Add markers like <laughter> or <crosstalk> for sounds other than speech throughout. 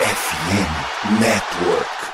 FM Network.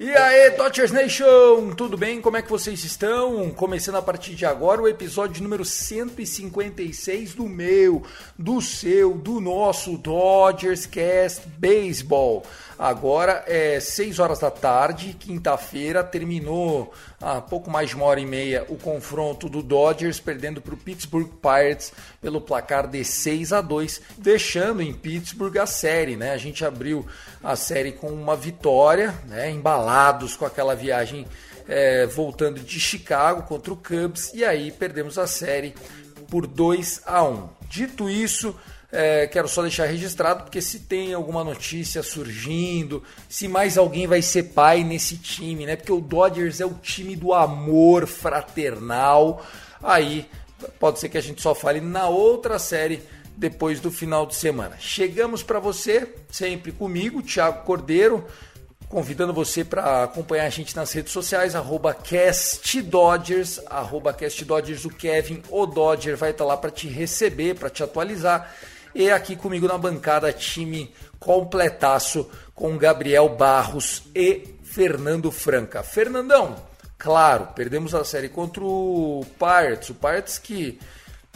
E aí, Dodgers Nation, tudo bem? Como é que vocês estão? Começando a partir de agora o episódio número 156 do meu, do seu, do nosso Dodgers Cast Baseball. Agora é 6 horas da tarde, quinta-feira, terminou há pouco mais de uma hora e meia o confronto do Dodgers perdendo para o Pittsburgh Pirates pelo placar de 6 a 2, deixando em Pittsburgh a série, né? A gente abriu a série com uma vitória, né? Embalados com aquela viagem é, voltando de Chicago contra o Cubs e aí perdemos a série por 2 a 1. Dito isso, é, quero só deixar registrado, porque se tem alguma notícia surgindo, se mais alguém vai ser pai nesse time, né? Porque o Dodgers é o time do amor fraternal. Aí pode ser que a gente só fale na outra série depois do final de semana. Chegamos para você, sempre comigo, Thiago Cordeiro, convidando você para acompanhar a gente nas redes sociais, arroba CastDodgers, arroba CastDodgers, o Kevin, o Dodger vai estar lá para te receber, para te atualizar. E aqui comigo na bancada, time completaço com Gabriel Barros e Fernando Franca. Fernandão, claro, perdemos a série contra o Pirates, o Pirates que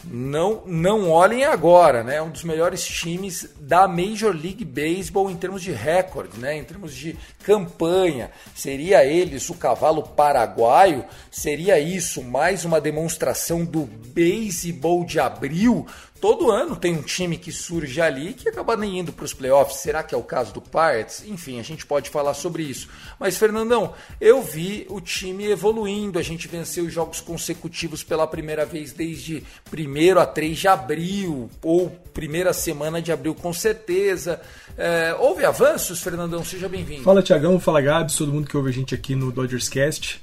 não, não olhem agora, né? Um dos melhores times da Major League Baseball em termos de recorde, né? Em termos de campanha. Seria eles o cavalo paraguaio? Seria isso mais uma demonstração do beisebol de abril? Todo ano tem um time que surge ali que acaba nem indo para os playoffs. Será que é o caso do Pirates? Enfim, a gente pode falar sobre isso. Mas, Fernandão, eu vi o time evoluindo. A gente venceu jogos consecutivos pela primeira vez desde 1 a 3 de abril, ou primeira semana de abril, com certeza. É, houve avanços, Fernandão? Seja bem-vindo. Fala, Tiagão. Fala, Gabs. Todo mundo que ouve a gente aqui no Dodgers Cast.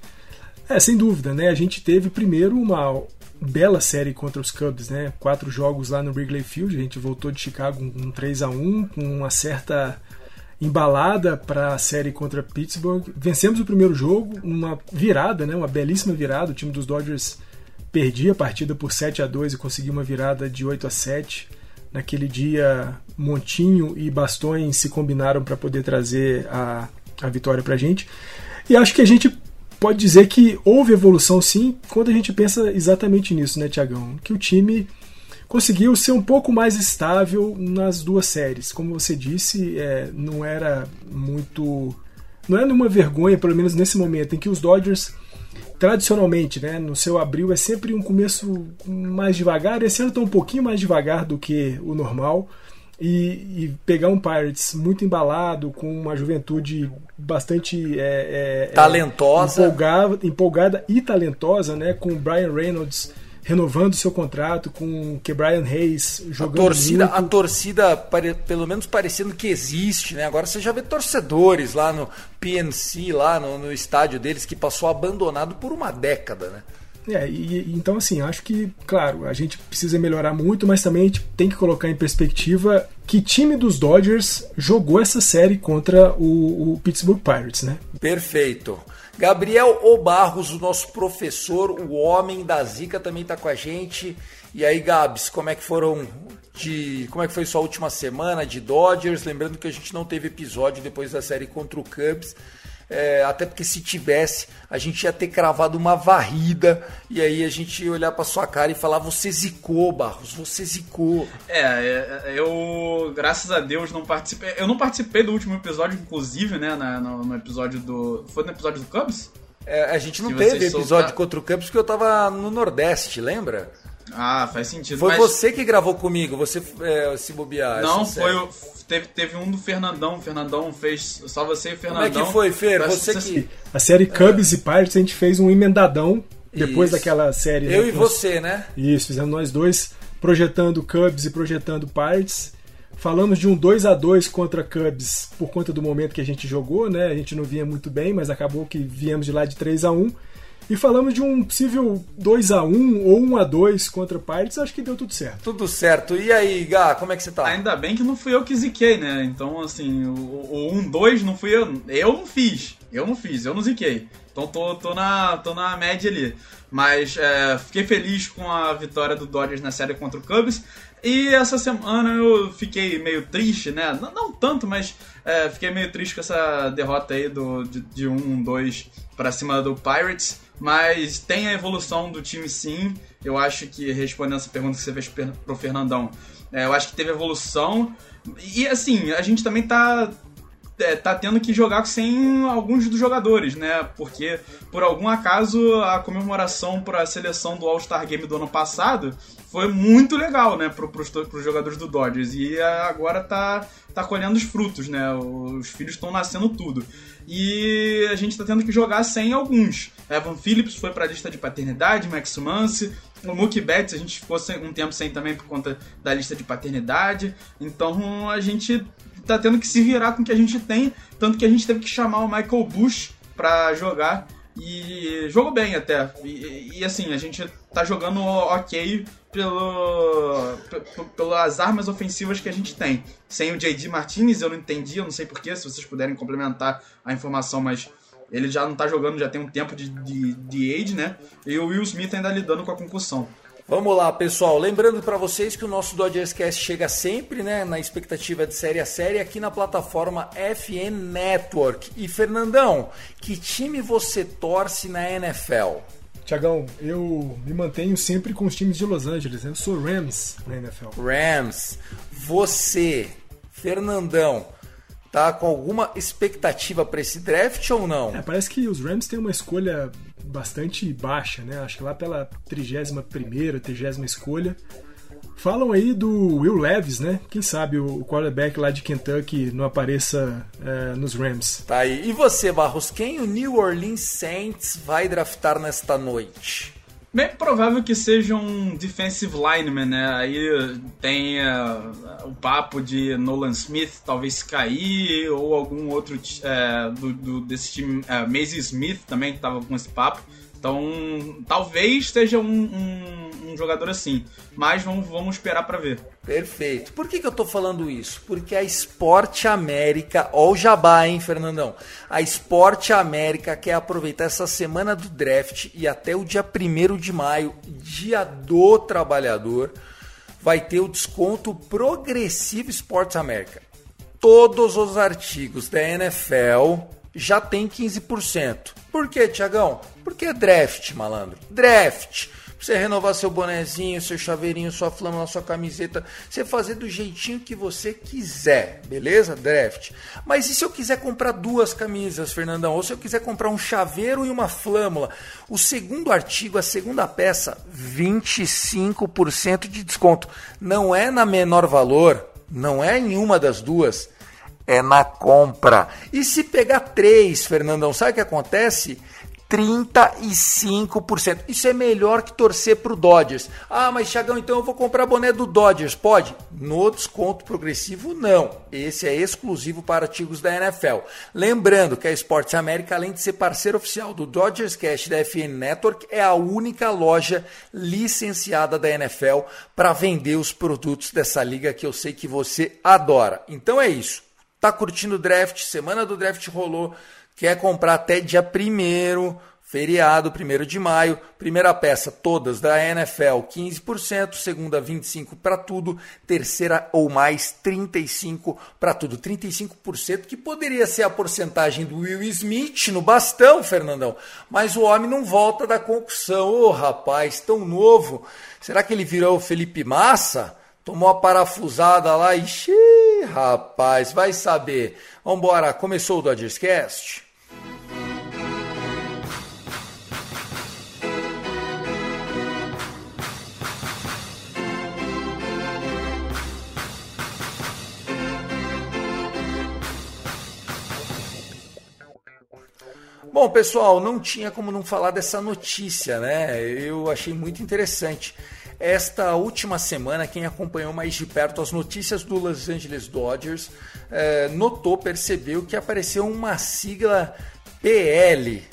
É, sem dúvida, né? A gente teve primeiro uma bela série contra os Cubs, né? Quatro jogos lá no Wrigley Field. A gente voltou de Chicago com um 3 a 1 com uma certa embalada para a série contra Pittsburgh. Vencemos o primeiro jogo, uma virada, né? Uma belíssima virada. O time dos Dodgers perdia a partida por 7 a 2 e conseguiu uma virada de 8 a 7. Naquele dia, Montinho e Bastões se combinaram para poder trazer a, a vitória para a gente. E acho que a gente pode dizer que houve evolução sim, quando a gente pensa exatamente nisso, né, Tiagão? Que o time conseguiu ser um pouco mais estável nas duas séries. Como você disse, é, não era muito. Não é nenhuma vergonha, pelo menos nesse momento, em que os Dodgers, tradicionalmente, né, no seu abril, é sempre um começo mais devagar. Esse ano está um pouquinho mais devagar do que o normal. E, e, pegar um Pirates muito embalado, com uma juventude bastante é, é, talentosa, empolgada, empolgada e talentosa, né? Com o Brian Reynolds renovando seu contrato, com o Brian Hayes jogando a torcida, muito. a torcida pelo menos parecendo que existe, né? Agora você já vê torcedores lá no PNC, lá no, no estádio deles que passou abandonado por uma década, né? É, e, então assim, acho que, claro, a gente precisa melhorar muito, mas também a gente tem que colocar em perspectiva que time dos Dodgers jogou essa série contra o, o Pittsburgh Pirates, né? Perfeito. Gabriel Obarros, o nosso professor, o homem da Zica, também está com a gente. E aí, Gabs, como é que foram de. Como é que foi sua última semana de Dodgers? Lembrando que a gente não teve episódio depois da série contra o Cubs. É, até porque se tivesse, a gente ia ter cravado uma varrida e aí a gente ia olhar para sua cara e falar: Você zicou, Barros, você zicou. É, é, eu, graças a Deus, não participei. Eu não participei do último episódio, inclusive, né? Na, no, no, episódio do. Foi no episódio do Cubs? É, a gente não que teve episódio soltar... contra o Cubs porque eu tava no Nordeste, lembra? Ah, faz sentido. Foi mas... você que gravou comigo, você é, se bobear. Não, foi o, teve, teve um do Fernandão. O Fernandão fez. Só você e o Fernandão. Como é que foi, Fer? Você que. A série Cubs é. e Pirates a gente fez um emendadão depois Isso. daquela série. Eu né, e você, né? Isso, fizemos nós dois projetando Cubs e projetando Pirates. Falamos de um 2 a 2 contra Cubs por conta do momento que a gente jogou, né? A gente não vinha muito bem, mas acabou que viemos de lá de 3 a 1 e falamos de um possível 2 a 1 ou 1 a 2 contra Pirates, acho que deu tudo certo. Tudo certo. E aí, Gá, como é que você tá? Ainda bem que não fui eu que ziquei, né? Então, assim, o, 1 2 não fui eu. Eu não fiz. Eu não fiz, eu não ziquei. Então tô, tô, na, tô na média ali. Mas é, fiquei feliz com a vitória do Dodgers na série contra o Cubs. E essa semana eu fiquei meio triste, né? Não, não tanto, mas é, fiquei meio triste com essa derrota aí do, de, de 1-2 para cima do Pirates. Mas tem a evolução do time sim. Eu acho que, respondendo essa pergunta que você fez pro Fernandão, é, eu acho que teve evolução. E assim, a gente também tá é, tá tendo que jogar sem alguns dos jogadores, né? Porque, por algum acaso, a comemoração para a seleção do All-Star Game do ano passado foi muito legal, né? Pros, pros jogadores do Dodgers. E agora tá, tá colhendo os frutos, né? Os filhos estão nascendo tudo. E a gente tá tendo que jogar sem alguns. Evan Phillips foi pra lista de paternidade, Max Muncy, o Mookie Betts a gente ficou um tempo sem também por conta da lista de paternidade. Então a gente tá tendo que se virar com o que a gente tem, tanto que a gente teve que chamar o Michael Bush para jogar e jogou bem até. E, e, assim, a gente tá jogando ok pelo, pelas armas ofensivas que a gente tem. Sem o JD Martinez, eu não entendi, eu não sei porquê, se vocês puderem complementar a informação, mas ele já não tá jogando, já tem um tempo de, de, de age, né? E o Will Smith ainda lidando com a concussão. Vamos lá, pessoal. Lembrando para vocês que o nosso Dodgers Cast chega sempre, né, na expectativa de série a série aqui na plataforma FN Network. E Fernandão, que time você torce na NFL? Tiagão, eu me mantenho sempre com os times de Los Angeles. Né? Eu sou Rams na NFL. Rams. Você, Fernandão, tá com alguma expectativa para esse draft ou não? É, parece que os Rams têm uma escolha bastante baixa, né? Acho que lá pela 31ª, 30 escolha. Falam aí do Will Levis, né? Quem sabe o quarterback lá de Kentucky não apareça é, nos Rams. Tá aí. E você, Barros, quem o New Orleans Saints vai draftar nesta noite? Bem provável que seja um defensive lineman, né? Aí tem uh, o papo de Nolan Smith talvez cair, ou algum outro uh, do, do, desse time, uh, Maisie Smith também que tava com esse papo. Então, talvez seja um, um, um jogador assim, mas vamos, vamos esperar para ver. Perfeito. Por que, que eu tô falando isso? Porque a Esporte América, ó o jabá, hein, Fernandão? A Esporte América quer aproveitar essa semana do draft e até o dia 1 de maio, dia do trabalhador, vai ter o desconto progressivo Esporte América. Todos os artigos da NFL já tem 15%. Por quê, Tiagão? Porque é draft, malandro. Draft. Você renovar seu bonezinho, seu chaveirinho, sua flama sua camiseta, você fazer do jeitinho que você quiser, beleza? Draft. Mas e se eu quiser comprar duas camisas, Fernandão? Ou se eu quiser comprar um chaveiro e uma flâmula? O segundo artigo, a segunda peça, 25% de desconto. Não é na menor valor, não é em uma das duas é na compra. E se pegar três, Fernandão, sabe o que acontece? 35%. Isso é melhor que torcer para o Dodgers. Ah, mas Chagão, então eu vou comprar boné do Dodgers. Pode? No desconto progressivo, não. Esse é exclusivo para artigos da NFL. Lembrando que a Esportes América, além de ser parceiro oficial do Dodgers Cash da FN Network, é a única loja licenciada da NFL para vender os produtos dessa liga que eu sei que você adora. Então é isso. Tá curtindo o draft? Semana do draft rolou. Quer comprar até dia primeiro? Feriado, 1 de maio, primeira peça, todas da NFL, 15%, segunda, 25% para tudo, terceira ou mais, 35% para tudo. 35% que poderia ser a porcentagem do Will Smith no bastão, Fernandão, mas o homem não volta da concussão. Ô oh, rapaz, tão novo, será que ele virou o Felipe Massa? Tomou a parafusada lá e. Xiii, rapaz, vai saber. Vambora, começou o Dodgers Bom, pessoal, não tinha como não falar dessa notícia, né? Eu achei muito interessante. Esta última semana, quem acompanhou mais de perto as notícias do Los Angeles Dodgers eh, notou, percebeu que apareceu uma sigla PL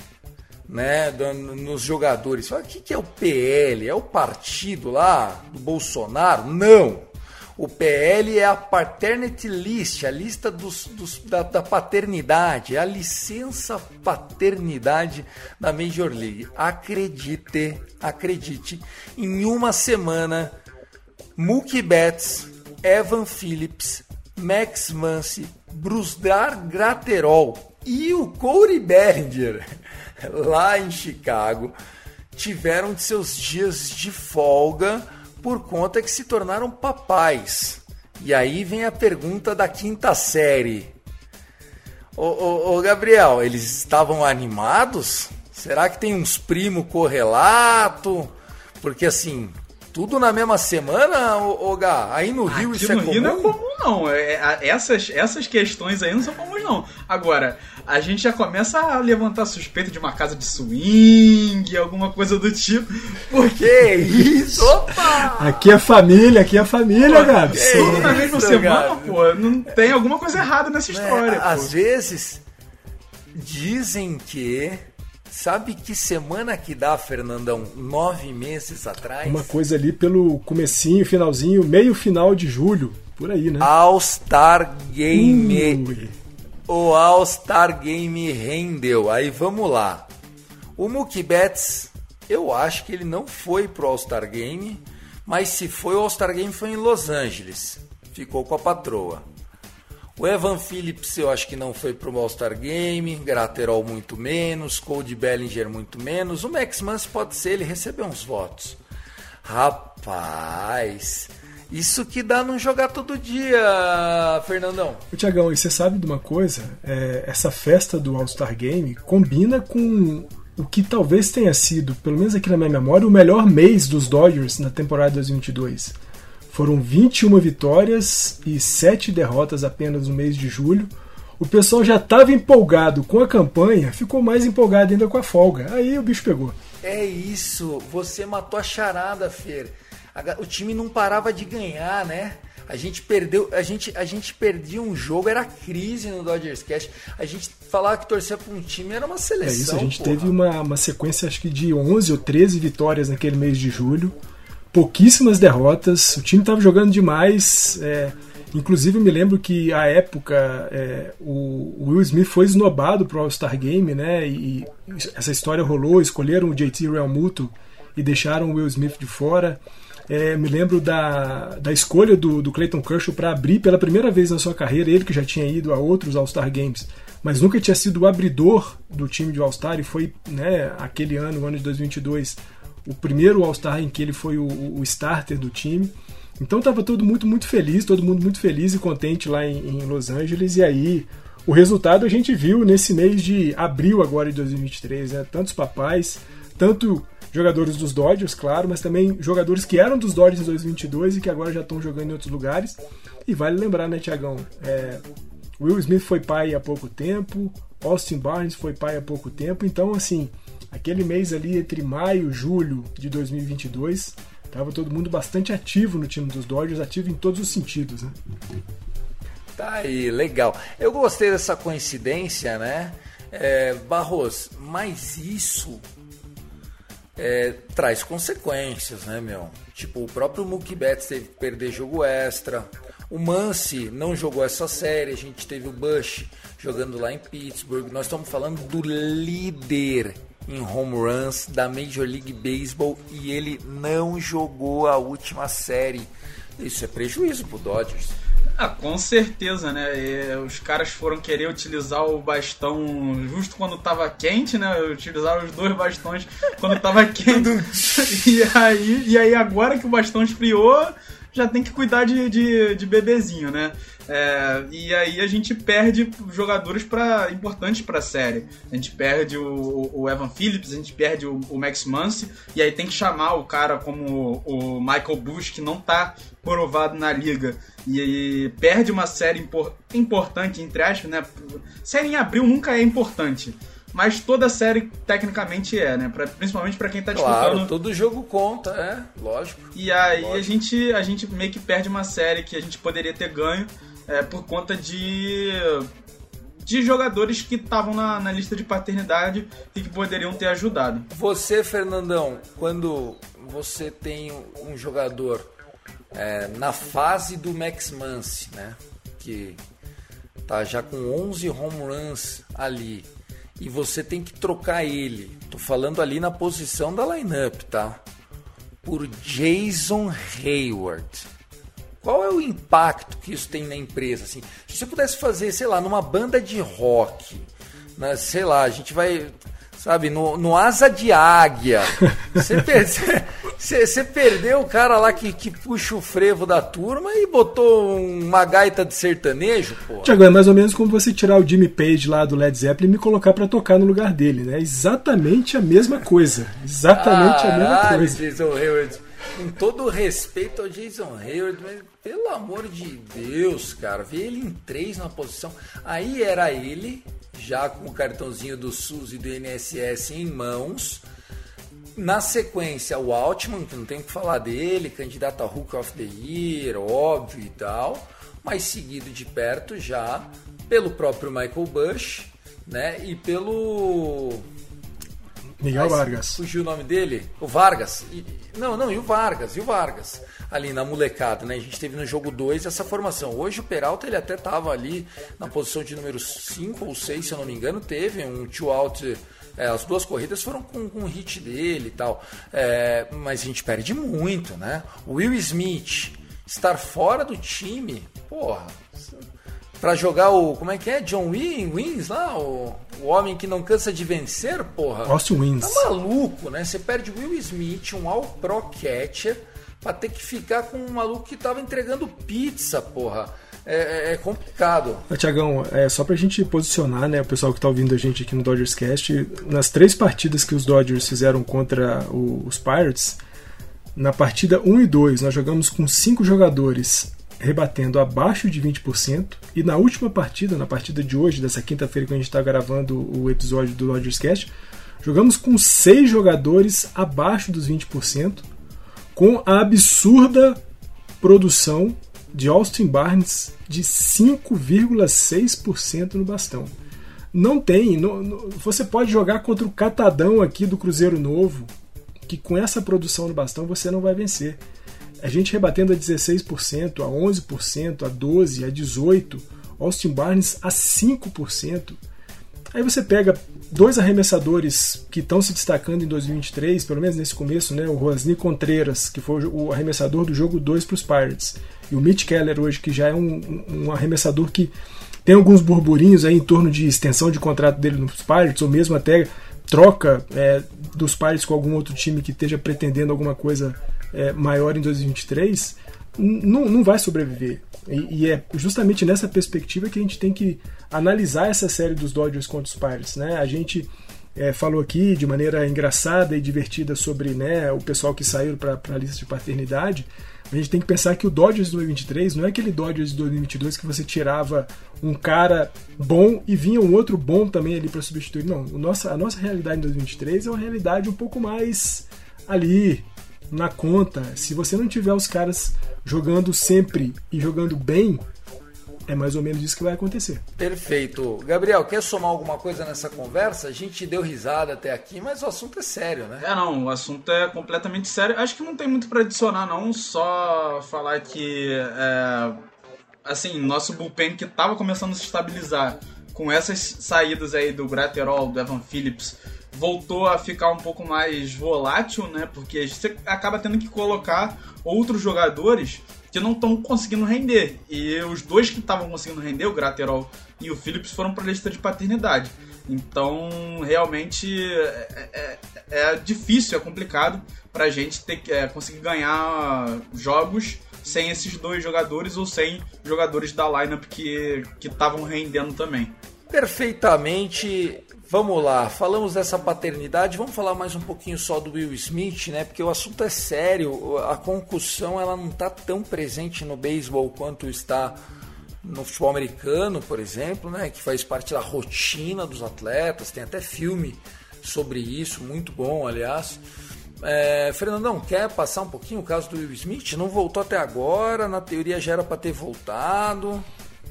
né, nos jogadores. O que é o PL? É o partido lá do Bolsonaro? Não! O PL é a Paternity List, a lista dos, dos, da, da, paternidade, a licença paternidade da Major League. Acredite, acredite, em uma semana, Mookie Betts, Evan Phillips, Max Muncy, Brusdar Graterol e o Corey Bellinger, <laughs> lá em Chicago, tiveram seus dias de folga por conta que se tornaram papais. E aí vem a pergunta da quinta série. Ô, ô, ô Gabriel, eles estavam animados? Será que tem uns primo correlato? Porque assim, tudo na mesma semana, ô, ô Gá? Aí no Rio Aqui isso no é comum? Rio não é comum, não. É, é, essas, essas questões aí não são comuns, não. Agora, a gente já começa a levantar suspeita de uma casa de swing, alguma coisa do tipo. Porque Que isso? Opa! Aqui é família, aqui é família, Gabi. tudo na mesma isso, semana, Gabi? pô, não tem alguma coisa errada nessa história, É, pô. às vezes dizem que. Sabe que semana que dá, Fernandão? Nove meses atrás? Uma coisa ali pelo comecinho, finalzinho, meio final de julho, por aí, né? All-Star Game. Ui. O All-Star Game rendeu. Aí vamos lá. O Mookie Betts, eu acho que ele não foi pro All-Star Game, mas se foi o All-Star Game foi em Los Angeles. Ficou com a patroa. O Evan Phillips eu acho que não foi pro All-Star Game, Graterol muito menos, Cody Bellinger muito menos. O Max Muncy pode ser, ele recebeu uns votos. Rapaz, isso que dá não jogar todo dia, Fernandão. Ô, Tiagão, e você sabe de uma coisa? É, essa festa do All-Star Game combina com o que talvez tenha sido, pelo menos aqui na minha memória, o melhor mês dos Dodgers na temporada 2022. Foram 21 vitórias e 7 derrotas apenas no mês de julho. O pessoal já estava empolgado com a campanha, ficou mais empolgado ainda com a folga. Aí o bicho pegou. É isso, você matou a charada, Fer. O time não parava de ganhar, né? A gente perdeu, a gente, a gente perdia um jogo, era crise no Dodgers Cash. A gente falava que torcia para um time era uma É seleção. isso, a gente porra. teve uma, uma sequência acho que de 11 ou 13 vitórias naquele mês de julho. Pouquíssimas derrotas, o time estava jogando demais. é, inclusive me lembro que à época é, o, o Will Smith foi esnobado pro All-Star Game, né? E, e essa história rolou, escolheram o JT Realmuto e deixaram o Will Smith de fora. É, me lembro da, da escolha do, do Clayton Kershaw para abrir pela primeira vez na sua carreira, ele que já tinha ido a outros All-Star Games, mas nunca tinha sido o abridor do time de All-Star e foi né, aquele ano, o ano de 2022, o primeiro All-Star em que ele foi o, o starter do time. Então estava todo muito, muito feliz, todo mundo muito feliz e contente lá em, em Los Angeles. E aí, o resultado a gente viu nesse mês de abril agora de 2023, né? Tantos papais, tanto jogadores dos Dodgers, claro, mas também jogadores que eram dos Dodgers em 2022 e que agora já estão jogando em outros lugares. E vale lembrar, né, Tiagão? É, Will Smith foi pai há pouco tempo, Austin Barnes foi pai há pouco tempo, então assim, aquele mês ali entre maio e julho de 2022, tava todo mundo bastante ativo no time dos Dodgers, ativo em todos os sentidos, né? Tá aí, legal. Eu gostei dessa coincidência, né? É, Barros, mas isso é, traz consequências, né, meu? Tipo, o próprio Mookie Betts teve que perder jogo extra. O Muncy não jogou essa série. A gente teve o Bush jogando lá em Pittsburgh. Nós estamos falando do líder em home runs da Major League Baseball e ele não jogou a última série. Isso é prejuízo pro Dodgers. Ah, com certeza, né? E os caras foram querer utilizar o bastão justo quando tava quente, né? Utilizaram os dois bastões quando tava <laughs> quente. e, aí, e aí, agora que o bastão esfriou, já tem que cuidar de, de, de bebezinho, né? É, e aí a gente perde jogadores pra, importantes para a série. A gente perde o, o, Evan Phillips, a gente perde o, o, Max Muncy, e aí tem que chamar o cara como o, Michael Bush, que não tá provado na liga. E aí perde uma série impor, importante, entre aspas, né? Série em abril nunca é importante. Mas toda série tecnicamente é, né? Pra, principalmente para quem tá claro, disputando. todo jogo conta, é, lógico. E aí lógico. a gente a gente meio que perde uma série que a gente poderia ter ganho é, por conta de de jogadores que estavam na, na, lista de paternidade e que poderiam ter ajudado. Você, Fernandão, quando você tem um jogador é, na fase do Max Muncy, né, que tá já com 11 home runs ali, e você tem que trocar ele, tô falando ali na posição da lineup, tá? Por Jason Hayward qual é o impacto que isso tem na empresa? Assim, se você pudesse fazer, sei lá, numa banda de rock, né, sei lá, a gente vai, sabe, no, no Asa de Águia, você, <laughs> per você, você perdeu o cara lá que, que puxa o frevo da turma e botou uma gaita de sertanejo, pô. Tiago, é mais ou menos como você tirar o Jimmy Page lá do Led Zeppelin e me colocar para tocar no lugar dele, né? Exatamente a mesma coisa. Exatamente a mesma coisa. Jason Hayward com todo respeito ao Jason Hayward, mas pelo amor de Deus, cara, ver ele em três na posição. Aí era ele, já com o cartãozinho do SUS e do INSS em mãos. Na sequência, o Altman, que não tem o que falar dele, candidato a Hook of the Year, óbvio e tal, mas seguido de perto já pelo próprio Michael Bush, né? E pelo Miguel Vargas. Fugiu o nome dele? O Vargas. E, não, não, e o Vargas, e o Vargas. Ali na molecada, né? A gente teve no jogo 2 essa formação. Hoje o Peralta ele até tava ali na posição de número 5 ou 6, se eu não me engano, teve um two out. É, as duas corridas foram com, com o hit dele e tal. É, mas a gente perde muito, né? O Will Smith estar fora do time, porra para jogar o. Como é que é? John Wins lá? O, o homem que não cansa de vencer, porra. Austin Wins. Tá maluco, né? Você perde Will Smith, um All Pro Catcher, pra ter que ficar com um maluco que tava entregando pizza, porra. É, é, é complicado. Tiagão, é, só pra gente posicionar, né, o pessoal que tá ouvindo a gente aqui no Dodgers Cast, nas três partidas que os Dodgers fizeram contra o, os Pirates, na partida 1 e 2, nós jogamos com cinco jogadores rebatendo abaixo de 20%. E na última partida, na partida de hoje, dessa quinta-feira que a gente está gravando o episódio do Dodgers Cast, jogamos com seis jogadores abaixo dos 20%, com a absurda produção de Austin Barnes de 5,6% no bastão. Não tem, no, no, você pode jogar contra o catadão aqui do Cruzeiro Novo, que com essa produção no bastão você não vai vencer a gente rebatendo a 16%, a 11%, a 12%, a 18%, Austin Barnes a 5%. Aí você pega dois arremessadores que estão se destacando em 2023, pelo menos nesse começo, né? o Rosny Contreras, que foi o arremessador do jogo 2 para os Pirates, e o Mitch Keller hoje, que já é um, um arremessador que tem alguns burburinhos aí em torno de extensão de contrato dele nos Pirates, ou mesmo até troca é, dos Pirates com algum outro time que esteja pretendendo alguma coisa é, maior em 2023, não, não vai sobreviver. E, e, é justamente nessa perspectiva que a gente tem que analisar essa série dos Dodgers contra os Pirates. Né? A gente é, falou aqui de maneira engraçada e divertida sobre né, o pessoal que saiu para a lista de paternidade. A gente tem que pensar que o Dodgers de 2023 não é aquele Dodgers de 2022 que você tirava um cara bom e vinha um outro bom também ali para substituir. Não, o nossa, a nossa realidade em 2023 é uma realidade um pouco mais ali, na conta. Se você não tiver os caras jogando sempre e jogando bem, é mais ou menos isso que vai acontecer. Perfeito. Gabriel, quer somar alguma coisa nessa conversa? A gente deu risada até aqui, mas o assunto é sério, né? É, não, o assunto é completamente sério. Acho que não tem muito para adicionar, não. Só falar que, é, assim, nosso bullpen que tava começando a se estabilizar com essas saídas aí do Graterol, do Evan Phillips, voltou a ficar um pouco mais volátil, né? Porque você acaba tendo que colocar outros jogadores que não estão conseguindo render. E os dois que estavam conseguindo render, o Graterol e o Phillips, foram para a lista de paternidade. Então, realmente é, é, é difícil, é complicado para a gente ter, é, conseguir ganhar jogos sem esses dois jogadores ou sem jogadores da lineup que estavam rendendo também. Perfeitamente. Vamos lá, falamos dessa paternidade, vamos falar mais um pouquinho só do Will Smith, né? Porque o assunto é sério, a concussão ela não está tão presente no beisebol quanto está no futebol americano, por exemplo, né? Que faz parte da rotina dos atletas, tem até filme sobre isso, muito bom, aliás. É, Fernandão, quer passar um pouquinho o caso do Will Smith? Não voltou até agora, na teoria já era para ter voltado.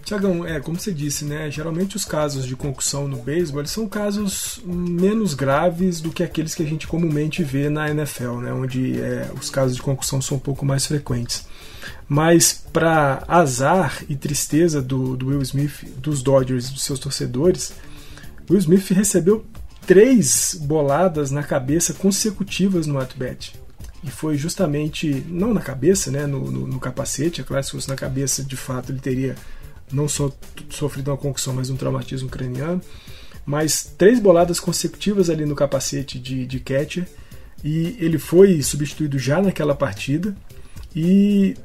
Tiagão, é, como você disse, né? Geralmente os casos de concussão no beisebol são casos menos graves do que aqueles que a gente comumente vê na NFL, né? Onde é, os casos de concussão são um pouco mais frequentes. Mas para azar e tristeza do, do Will Smith, dos Dodgers e dos seus torcedores, Will Smith recebeu três boladas na cabeça consecutivas no at-bat. E foi justamente, não na cabeça, né, no, no, no capacete, é claro, se fosse na cabeça, de fato, ele teria não só sofrido uma concussão, mas um traumatismo craniano. Mas três boladas consecutivas ali no capacete de, de catcher. E ele foi substituído já naquela partida. E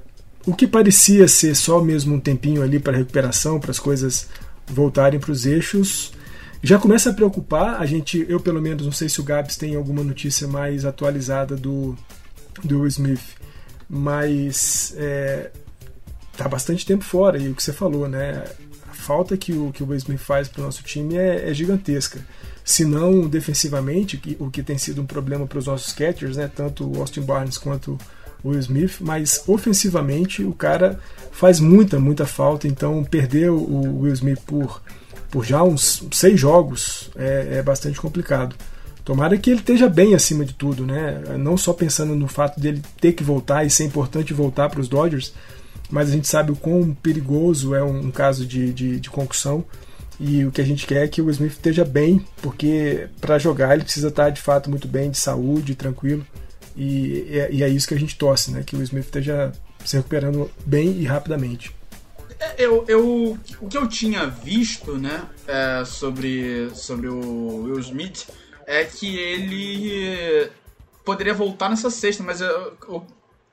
o que parecia ser só mesmo um tempinho ali para recuperação, para as coisas voltarem para os eixos, já começa a preocupar. A gente, eu pelo menos, não sei se o Gabs tem alguma notícia mais atualizada do, do Will Smith, mas é, tá bastante tempo fora, e o que você falou, né? A falta que o, que o Smith faz para o nosso time é, é, gigantesca. Se não defensivamente, o que tem sido um problema para os nossos catchers, né? Tanto o Austin Barnes quanto o Will Smith, mas ofensivamente o cara faz muita, muita falta. Então perder o Will Smith por, por já uns seis jogos é, é bastante complicado. Tomara que ele esteja bem acima de tudo, né? Não só pensando no fato dele ter que voltar e ser importante voltar para os Dodgers, mas a gente sabe o quão perigoso é um, caso de, de, de concussão. E o que a gente quer é que o Smith esteja bem, porque para jogar ele precisa estar de fato muito bem, de saúde, tranquilo. E, e, é, e é isso que a gente torce, né? Que o Smith esteja se recuperando bem e rapidamente. É, eu, eu, o que eu tinha visto, né, é, sobre, sobre o Will Smith é que ele poderia voltar nessa sexta, mas eu, o,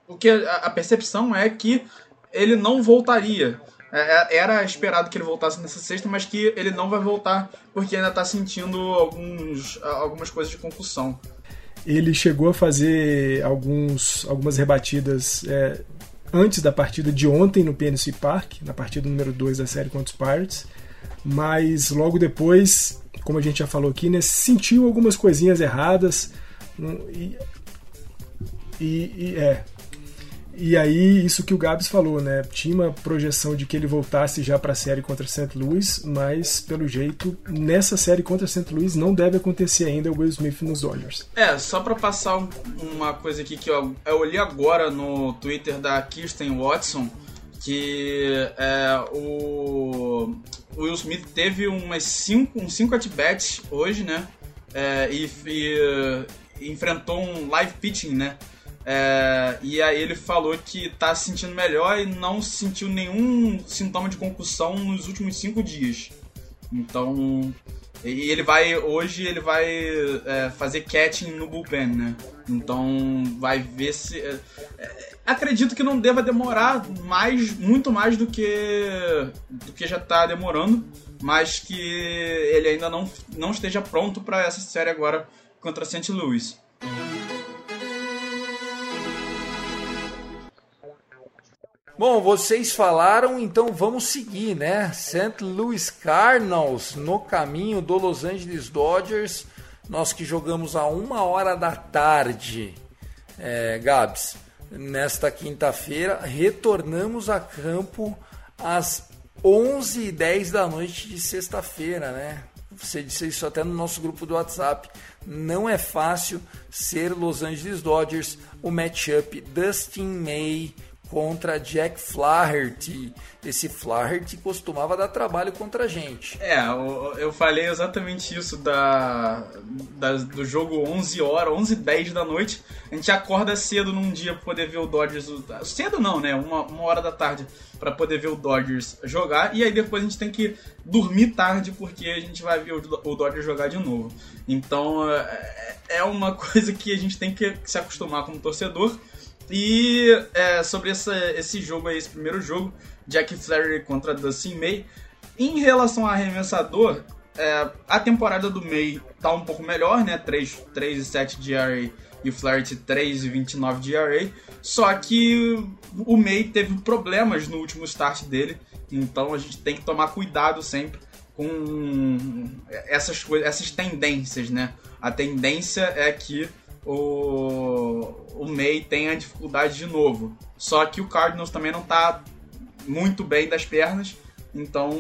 o que a, a percepção é que ele não voltaria. É, é, era esperado que ele voltasse nessa sexta, mas que ele não vai voltar porque ainda está sentindo alguns, algumas coisas de concussão. Ele chegou a fazer alguns, algumas rebatidas é, antes da partida de ontem no PNC Park, na partida número 2 da série contra os Pirates, mas logo depois, como a gente já falou aqui, né, sentiu algumas coisinhas erradas. E, e, e é, e aí, isso que o Gabs falou, né? Tinha uma projeção de que ele voltasse já para a série contra St. Louis, mas pelo jeito, nessa série contra St. Louis não deve acontecer ainda o Will Smith nos Dodgers. É, só para passar uma coisa aqui que eu, eu olhei agora no Twitter da Kirsten Watson, que é, o, o Will Smith teve umas cinco, uns 5 at-bats hoje, né? É, e, e enfrentou um live pitching, né? É, e aí ele falou que tá se sentindo melhor e não sentiu nenhum sintoma de concussão nos últimos cinco dias. Então. E ele vai. Hoje ele vai é, fazer catching no bullpen, né? Então vai ver se. É, é acredito que não deva demorar mais, muito mais do que. do que já tá demorando. Mas que ele ainda não, não esteja pronto para essa série agora contra St. Louis. Bom, vocês falaram, então vamos seguir, né? St. Louis Cardinals no caminho do Los Angeles Dodgers. Nós que jogamos a uma hora da tarde, é, Gabs, nesta quinta-feira, retornamos a campo às 11h10 da noite de sexta-feira, né? Você disse isso até no nosso grupo do WhatsApp. Não é fácil ser Los Angeles Dodgers, o matchup Dustin May contra Jack Flaherty. Esse Flaherty costumava dar trabalho contra a gente. É, eu, eu falei exatamente isso da, da, do jogo 11 horas, 11 10 da noite. A gente acorda cedo num dia pra poder ver o Dodgers. Cedo não, né? Uma, uma hora da tarde para poder ver o Dodgers jogar. E aí depois a gente tem que dormir tarde porque a gente vai ver o, o Dodgers jogar de novo. Então é, é uma <laughs> coisa que a gente tem que se acostumar como torcedor. E é, sobre essa, esse jogo aí, esse primeiro jogo, Jack Flaherty contra Dustin May. Em relação a arremessador, é, a temporada do May tá um pouco melhor, né? 3, 3 e 7 de ERA e Flaherty 3 e 29 de ERA. Só que o May teve problemas no último start dele, então a gente tem que tomar cuidado sempre com essas coisas, essas tendências, né? A tendência é que o, o May tenha dificuldade de novo. Só que o Cardinals também não tá muito bem das pernas, então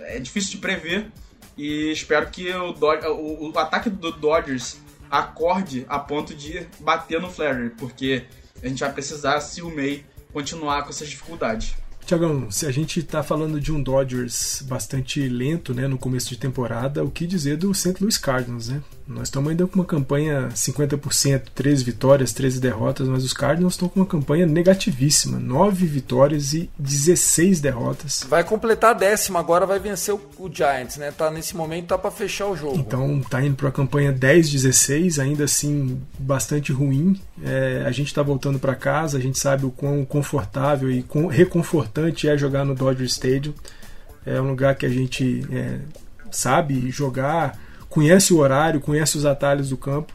é difícil de prever. E espero que o, o, o ataque do Dodgers acorde a ponto de bater no Flaherty, porque a gente vai precisar se o May continuar com essas dificuldades. Tiagão, se a gente está falando de um Dodgers bastante lento né, no começo de temporada, o que dizer do St. Louis Cardinals? Né? Nós estamos ainda com uma campanha 50%, 13 vitórias, 13 derrotas, mas os Cardinals estão com uma campanha negativíssima, 9 vitórias e 16 derrotas. Vai completar a décima, agora vai vencer o, o Giants, né? Tá nesse momento tá para fechar o jogo. Então tá indo para a campanha 10-16, ainda assim bastante ruim. É, a gente está voltando para casa, a gente sabe o quão confortável e quão reconfortante é jogar no Dodger Stadium. É um lugar que a gente é, sabe jogar conhece o horário, conhece os atalhos do campo.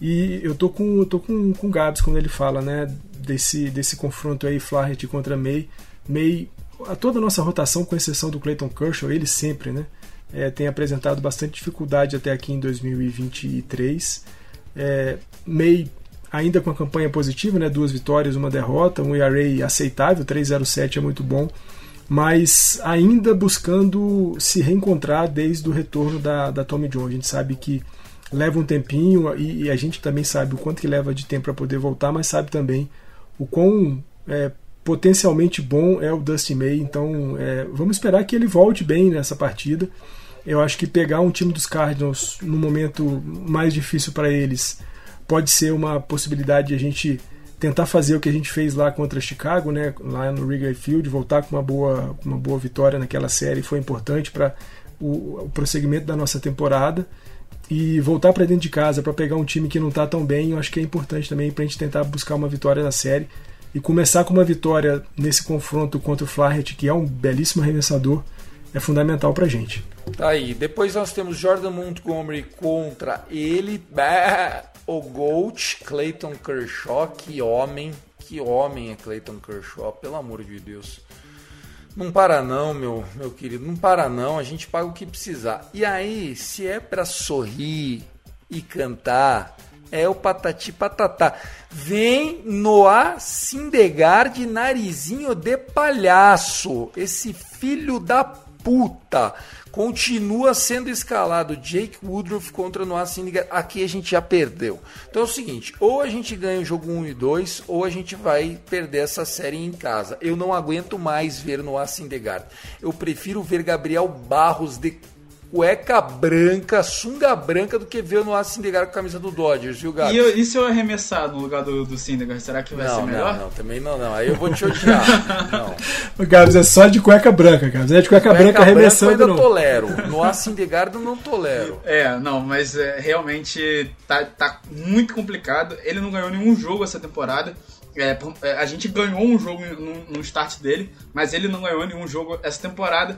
E eu tô com, eu tô com, com o Gabs quando ele fala, né, desse, desse confronto aí, Flaherty contra May. May, a toda a nossa rotação, com exceção do Clayton Kershaw, ele sempre, né, é, tem apresentado bastante dificuldade até aqui em 2023. É, May ainda com a campanha positiva, né, duas vitórias, uma derrota, um ERA aceitável, 3.07 é muito bom mas ainda buscando se reencontrar desde o retorno da, da Tommy John. A gente sabe que leva um tempinho e, e a gente também sabe o quanto que leva de tempo para poder voltar, mas sabe também o quão é, potencialmente bom é o Dusty May. Então é, vamos esperar que ele volte bem nessa partida. Eu acho que pegar um time dos Cardinals no momento mais difícil para eles pode ser uma possibilidade de a gente tentar fazer o que a gente fez lá contra Chicago, né, lá no Wrigley Field, voltar com uma boa, uma boa vitória naquela série foi importante para o, o, prosseguimento da nossa temporada. E voltar para dentro de casa para pegar um time que não está tão bem, eu acho que é importante também para a gente tentar buscar uma vitória na série. E começar com uma vitória nesse confronto contra o Flaherty, que é um belíssimo arremessador, é fundamental para a gente. Tá aí. Depois nós temos Jordan Montgomery contra ele o Gold, Clayton Kershaw, que homem, que homem é Clayton Kershaw, pelo amor de Deus. Não para não, meu, meu querido, não para não, a gente paga o que precisar. E aí, se é para sorrir e cantar, é o patati patatá. Vem Noah Sindegard narizinho de palhaço, esse filho da puta continua sendo escalado Jake Woodruff contra Noah Syndergaard. Aqui a gente já perdeu. Então é o seguinte, ou a gente ganha o jogo 1 e 2, ou a gente vai perder essa série em casa. Eu não aguento mais ver Noah Syndergaard. Eu prefiro ver Gabriel Barros de cueca branca, sunga branca, do que ver no Syndergaard com a camisa do Dodgers, viu, Gato? E, e se eu arremessar no lugar do, do Syndergaard, será que vai não, ser melhor? Não, não, também não, não. Aí eu vou te odiar. <laughs> não. O Gabs é só de cueca branca, Gabs. É de cueca, cueca branca arremessando, branca eu ainda não. tolero. No Syndergaard eu não tolero. É, não, mas é, realmente tá, tá muito complicado. Ele não ganhou nenhum jogo essa temporada. É, é a gente ganhou um jogo no, no start dele, mas ele não ganhou nenhum jogo essa temporada.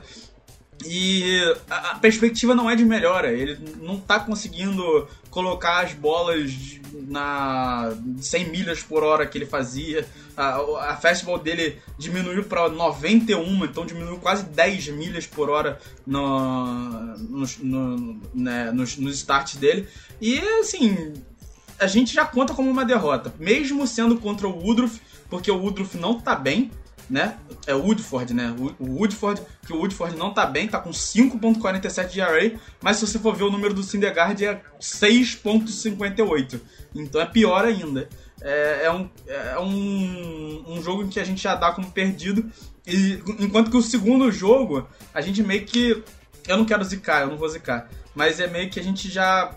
E a, perspectiva não é de melhora. Ele não está conseguindo colocar as bolas na 100 milhas por hora que ele fazia. A, a fastball dele diminuiu para 91, então diminuiu quase 10 milhas por hora no, nos, no, né, nos, starts dele. E assim, a gente já conta como uma derrota, mesmo sendo contra o Woodruff, porque o Woodruff não está bem né? É o Woodford, né? O Woodford, que o Woodford não tá bem, tá com 5.47 de ERA, mas se você for ver o número do Syndergaard é 6.58. Então é pior ainda. é, é um, é um, um jogo em que a gente já dá como perdido. E, enquanto que o segundo jogo, a gente meio que. Eu não quero zicar, eu não vou zicar. Mas é meio que a gente já.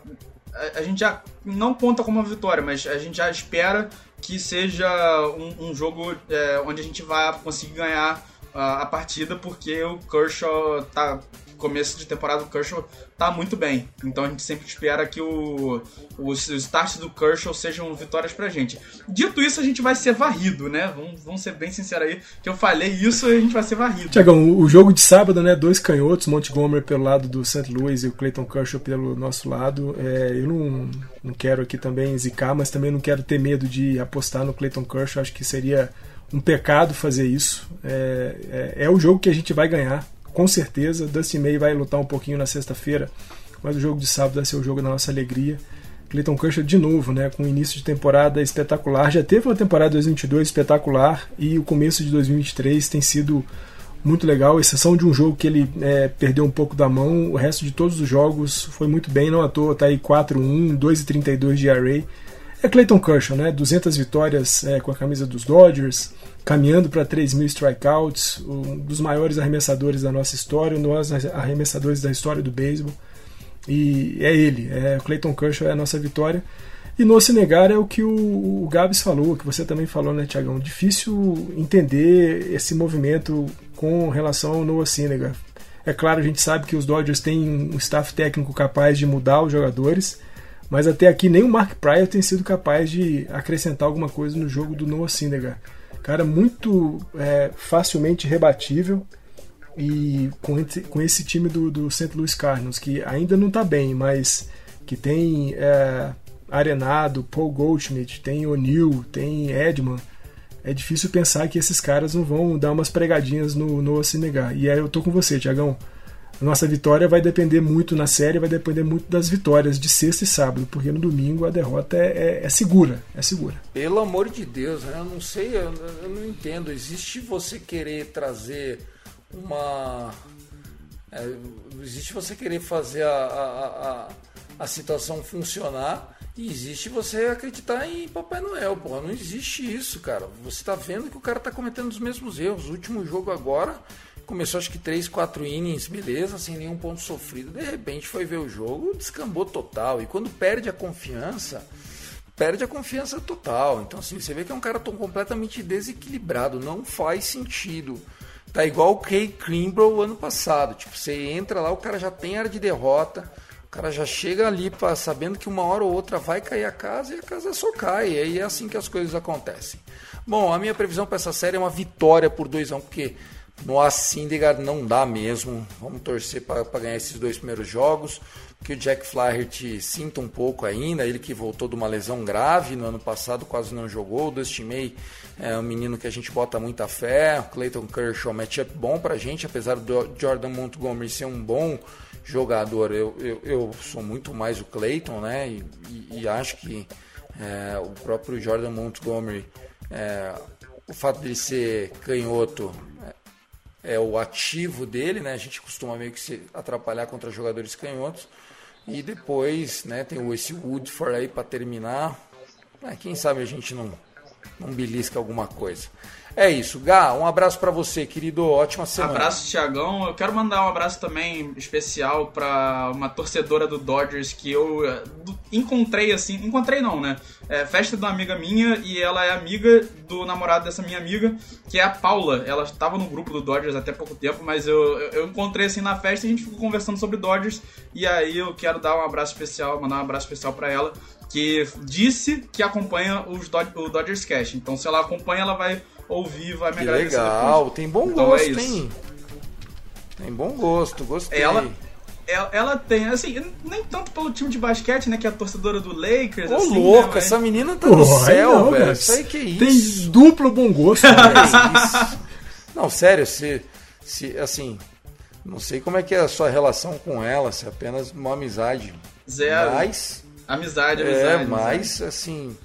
A gente já não conta como uma vitória, mas a gente já espera que seja um, um jogo é, onde a gente vai conseguir ganhar a, a partida, porque o Kershaw tá começo de temporada do Kershaw tá muito bem. Então a gente sempre espera que o, os, os starts do Kershaw sejam vitórias pra gente. Dito isso, a gente vai ser varrido, né? Vamos, vamos ser bem sinceros aí, que eu falei isso a gente vai ser varrido. Tiagão, o jogo de sábado, né? Dois canhotos, Montgomery pelo lado do St. Louis e o Clayton Kershaw pelo nosso lado. É, eu não, não quero aqui também zicar, mas também não quero ter medo de apostar no Clayton Kershaw. Acho que seria um pecado fazer isso. É, é, é o jogo que a gente vai ganhar com certeza. Dustin May vai lutar um pouquinho na sexta-feira, mas o jogo de sábado vai ser o jogo da nossa alegria. Clayton Kershaw de novo, né, com início de temporada espetacular. Já teve uma temporada 2022 espetacular e o começo de 2023 tem sido muito legal, exceção de um jogo que ele é, perdeu um pouco da mão. O resto de todos os jogos foi muito bem, não à toa, tá aí 4-1, 2,32 de array. É Clayton Kershaw, né? 200 vitórias é, com a camisa dos Dodgers, caminhando para 3 mil strikeouts, um dos maiores arremessadores da nossa história, um dos arremessadores da história do beisebol. E é ele, é Clayton Kershaw é a nossa vitória. E não se negar é o que o, o Gabs falou, que você também falou, né, Tiagão? Difícil entender esse movimento com relação ao Noah Syndergaard. É claro, a gente sabe que os Dodgers têm um staff técnico capaz de mudar os jogadores, mas até aqui nem o Mark Pryor tem sido capaz de acrescentar alguma coisa no jogo do Noah Syndergaard. Cara muito é, facilmente rebatível e com esse, com esse time do, do St. Louis Cardinals, que ainda não está bem, mas que tem é, Arenado, Paul Goldschmidt, tem O'Neill, tem Edman. É difícil pensar que esses caras não vão dar umas pregadinhas no, no Senegal. E aí eu tô com você, Tiagão nossa vitória vai depender muito na série, vai depender muito das vitórias de sexta e sábado, porque no domingo a derrota é, é, é segura, é segura. Pelo amor de Deus, eu não sei, eu, eu, não entendo. Existe você querer trazer uma, é, existe você querer fazer a, a, a, a situação funcionar. E existe você acreditar em Papai Noel, porra. Não existe isso, cara. Você tá vendo que o cara tá cometendo os mesmos erros. O último jogo agora, Começou acho que 3, 4 innings, beleza, sem nenhum ponto sofrido. De repente foi ver o jogo, descambou total. E quando perde a confiança, perde a confiança total. Então assim, você vê que é um cara tão completamente desequilibrado, não faz sentido. Tá igual o Kay Kimbrough ano passado. Tipo, você entra lá, o cara já tem área de derrota. O cara já chega ali pra, sabendo que uma hora ou outra vai cair a casa e a casa só cai. E aí é assim que as coisas acontecem. Bom, a minha previsão para essa série é uma vitória por 2 a 1 um, porque no Syndergaard não dá mesmo. Vamos torcer para ganhar esses dois primeiros jogos. Que o Jack Flaherty sinta um pouco ainda. Ele que voltou de uma lesão grave no ano passado, quase não jogou. O Dustin May é um menino que a gente bota muita fé. O Clayton Kershaw, matchup bom para a gente. Apesar do Jordan Montgomery ser um bom jogador, eu, eu, eu sou muito mais o Clayton, né? E, e, e acho que é, o próprio Jordan Montgomery, é, o fato de ser canhoto é o ativo dele, né? A gente costuma meio que se atrapalhar contra jogadores canhotos. E depois, né, tem esse Woodford aí para terminar. É, quem sabe a gente não, não belisca alguma coisa. É isso, Gá, um abraço para você, querido. Ótima semana. Abraço, Tiagão. Eu quero mandar um abraço também especial para uma torcedora do Dodgers que eu eh, encontrei assim. Encontrei não, né? É, festa de uma amiga minha e ela é amiga do namorado dessa minha amiga, que é a Paula. Ela estava no grupo do Dodgers até pouco tempo, mas eu, eu encontrei assim na festa e a gente ficou conversando sobre Dodgers. E aí eu quero dar um abraço especial, mandar um abraço especial para ela que disse que acompanha os Dod o Dodgers Cash. Então, se ela acompanha, ela vai ouvir, vai me que agradecer. Legal, depois. tem bom então, é gosto, é hein? Tem bom gosto, gostei. Ela, ela, ela, tem, assim, nem tanto pelo time de basquete, né? Que é a torcedora do Lakers. Ô, assim, louco, né, mas... essa menina tá no céu, não, velho. Isso aí que é isso. Tem duplo bom gosto. Né? é isso. Não, sério, se, se, assim, não sei como é que é a sua relação com ela, se é apenas uma amizade. Zero. Mas. Amizade, amizade. É, amizade. mas, assim,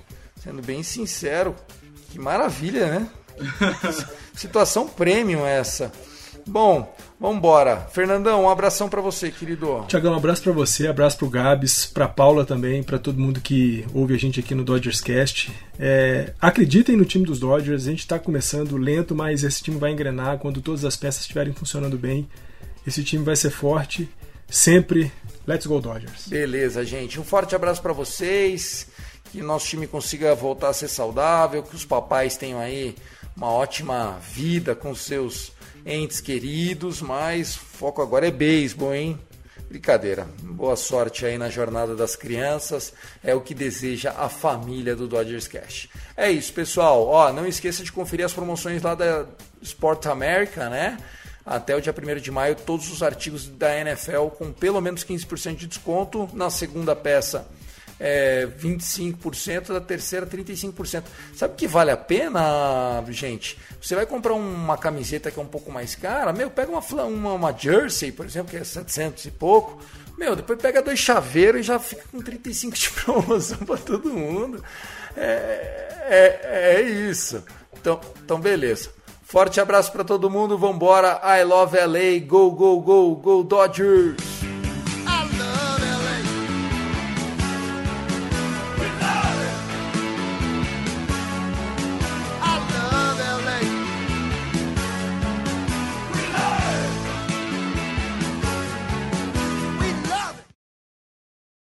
sendo bem sincero, que maravilha, né? <laughs> Situação premium essa. Bom, vambora. Fernandão, um abração para você, querido. Tiagão, um abraço para você, abraço pro Gabs, pra Paula também, para todo mundo que ouve a gente aqui no Dodgers Cast. É, acreditem no time dos Dodgers, a gente tá começando lento, mas esse time vai engrenar quando todas as peças estiverem funcionando bem. Esse time vai ser forte, sempre. Let's go Dodgers. Beleza, gente. Um forte abraço para vocês. Que nosso time consiga voltar a ser saudável, que os papais tenham aí uma ótima vida com seus entes queridos, mas foco agora é beisebol, hein? Brincadeira. Boa sorte aí na jornada das crianças. É o que deseja a família do Dodgers Cash. É isso, pessoal. Ó, não esqueça de conferir as promoções lá da Sport America, né? Até o dia 1 de maio, todos os artigos da NFL com pelo menos 15% de desconto. Na segunda peça, é, 25%, da terceira 35%. Sabe que vale a pena, gente? Você vai comprar uma camiseta que é um pouco mais cara, meu, pega uma, uma, uma jersey, por exemplo, que é 700 e pouco, meu, depois pega dois chaveiros e já fica com 35 de <laughs> promoção para todo mundo. É, é, é isso. Então, então, beleza. Forte abraço para todo mundo, vambora. I love LA, go, go, go, go Dodgers!